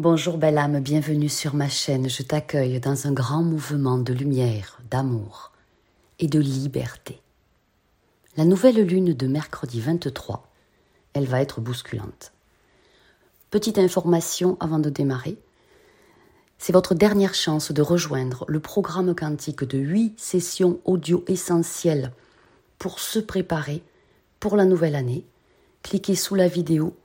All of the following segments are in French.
Bonjour belle âme, bienvenue sur ma chaîne. Je t'accueille dans un grand mouvement de lumière, d'amour et de liberté. La nouvelle lune de mercredi 23, elle va être bousculante. Petite information avant de démarrer. C'est votre dernière chance de rejoindre le programme quantique de 8 sessions audio essentielles pour se préparer pour la nouvelle année. Cliquez sous la vidéo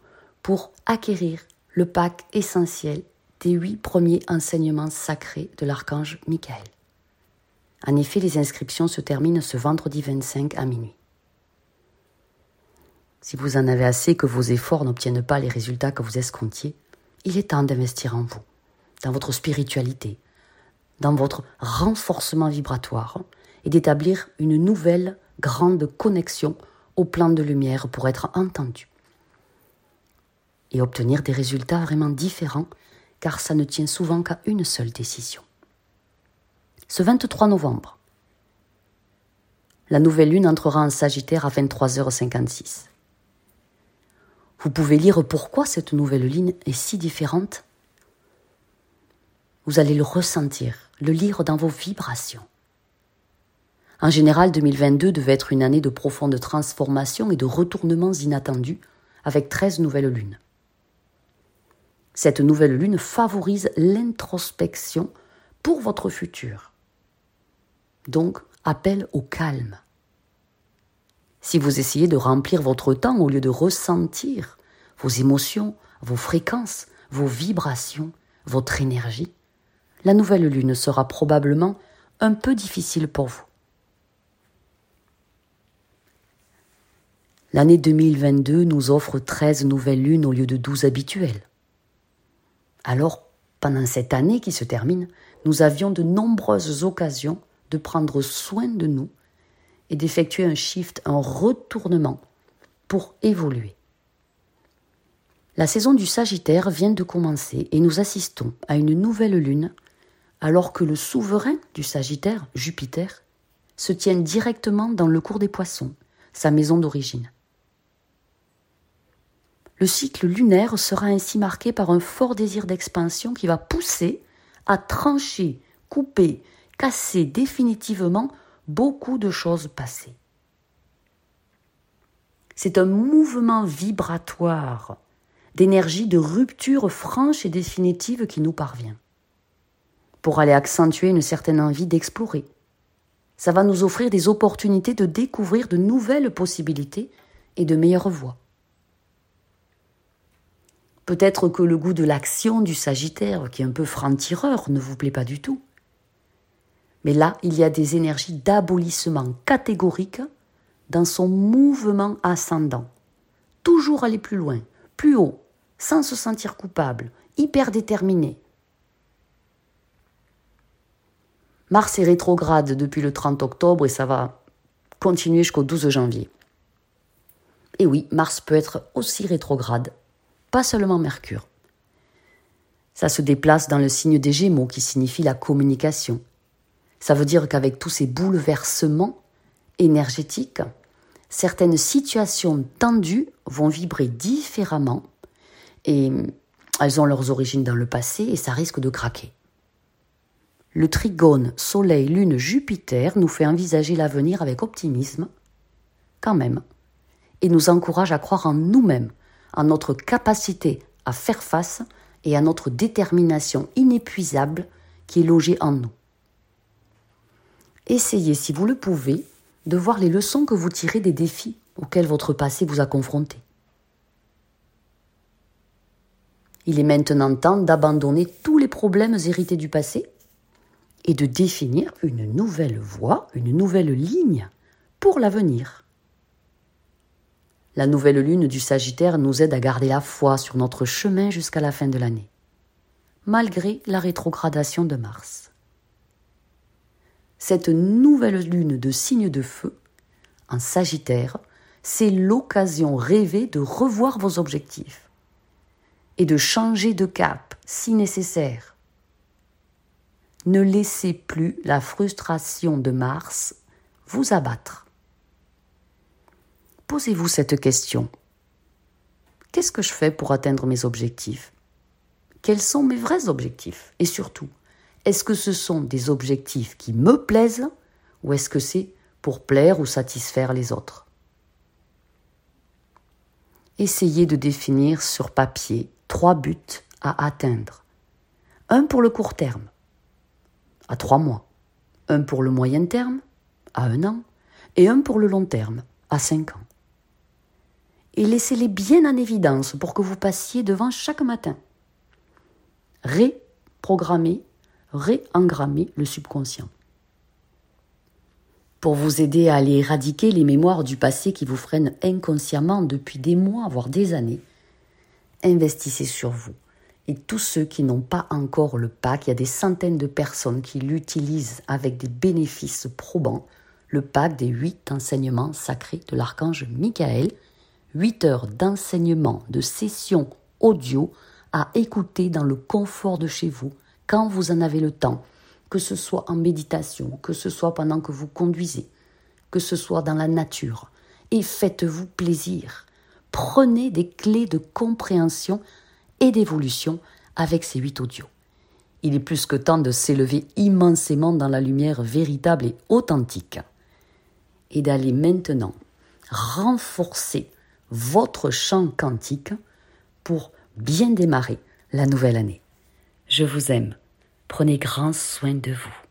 pour acquérir le pack essentiel des huit premiers enseignements sacrés de l'archange Michael. En effet, les inscriptions se terminent ce vendredi 25 à minuit. Si vous en avez assez que vos efforts n'obtiennent pas les résultats que vous escomptiez, il est temps d'investir en vous, dans votre spiritualité, dans votre renforcement vibratoire et d'établir une nouvelle grande connexion au plan de lumière pour être entendu et obtenir des résultats vraiment différents car ça ne tient souvent qu'à une seule décision. Ce 23 novembre, la nouvelle lune entrera en Sagittaire à 23h56. Vous pouvez lire pourquoi cette nouvelle lune est si différente. Vous allez le ressentir, le lire dans vos vibrations. En général, 2022 devait être une année de profonde transformation et de retournements inattendus avec 13 nouvelles lunes. Cette nouvelle lune favorise l'introspection pour votre futur. Donc, appel au calme. Si vous essayez de remplir votre temps au lieu de ressentir vos émotions, vos fréquences, vos vibrations, votre énergie, la nouvelle lune sera probablement un peu difficile pour vous. L'année 2022 nous offre 13 nouvelles lunes au lieu de 12 habituelles. Alors, pendant cette année qui se termine, nous avions de nombreuses occasions de prendre soin de nous et d'effectuer un shift, un retournement pour évoluer. La saison du Sagittaire vient de commencer et nous assistons à une nouvelle lune alors que le souverain du Sagittaire, Jupiter, se tient directement dans le cours des poissons, sa maison d'origine. Le cycle lunaire sera ainsi marqué par un fort désir d'expansion qui va pousser à trancher, couper, casser définitivement beaucoup de choses passées. C'est un mouvement vibratoire d'énergie de rupture franche et définitive qui nous parvient, pour aller accentuer une certaine envie d'explorer. Ça va nous offrir des opportunités de découvrir de nouvelles possibilités et de meilleures voies. Peut-être que le goût de l'action du Sagittaire, qui est un peu franc-tireur, ne vous plaît pas du tout. Mais là, il y a des énergies d'abolissement catégorique dans son mouvement ascendant. Toujours aller plus loin, plus haut, sans se sentir coupable, hyper déterminé. Mars est rétrograde depuis le 30 octobre et ça va continuer jusqu'au 12 janvier. Et oui, Mars peut être aussi rétrograde pas seulement Mercure. Ça se déplace dans le signe des Gémeaux qui signifie la communication. Ça veut dire qu'avec tous ces bouleversements énergétiques, certaines situations tendues vont vibrer différemment et elles ont leurs origines dans le passé et ça risque de craquer. Le trigone Soleil, Lune, Jupiter nous fait envisager l'avenir avec optimisme, quand même, et nous encourage à croire en nous-mêmes, à notre capacité à faire face et à notre détermination inépuisable qui est logée en nous. Essayez, si vous le pouvez, de voir les leçons que vous tirez des défis auxquels votre passé vous a confronté. Il est maintenant temps d'abandonner tous les problèmes hérités du passé et de définir une nouvelle voie, une nouvelle ligne pour l'avenir. La nouvelle lune du Sagittaire nous aide à garder la foi sur notre chemin jusqu'à la fin de l'année, malgré la rétrogradation de Mars. Cette nouvelle lune de signe de feu, en Sagittaire, c'est l'occasion rêvée de revoir vos objectifs et de changer de cap si nécessaire. Ne laissez plus la frustration de Mars vous abattre. Posez-vous cette question. Qu'est-ce que je fais pour atteindre mes objectifs? Quels sont mes vrais objectifs? Et surtout, est-ce que ce sont des objectifs qui me plaisent ou est-ce que c'est pour plaire ou satisfaire les autres? Essayez de définir sur papier trois buts à atteindre. Un pour le court terme, à trois mois. Un pour le moyen terme, à un an. Et un pour le long terme, à cinq ans. Et laissez-les bien en évidence pour que vous passiez devant chaque matin. Réprogrammer, réengrammer le subconscient. Pour vous aider à aller éradiquer les mémoires du passé qui vous freinent inconsciemment depuis des mois, voire des années, investissez sur vous. Et tous ceux qui n'ont pas encore le pack, il y a des centaines de personnes qui l'utilisent avec des bénéfices probants, le pack des huit enseignements sacrés de l'archange Michael, huit heures d'enseignement, de sessions audio à écouter dans le confort de chez vous, quand vous en avez le temps, que ce soit en méditation, que ce soit pendant que vous conduisez, que ce soit dans la nature. Et faites-vous plaisir. Prenez des clés de compréhension et d'évolution avec ces huit audios. Il est plus que temps de s'élever immensément dans la lumière véritable et authentique et d'aller maintenant renforcer votre champ quantique pour bien démarrer la nouvelle année. Je vous aime. Prenez grand soin de vous.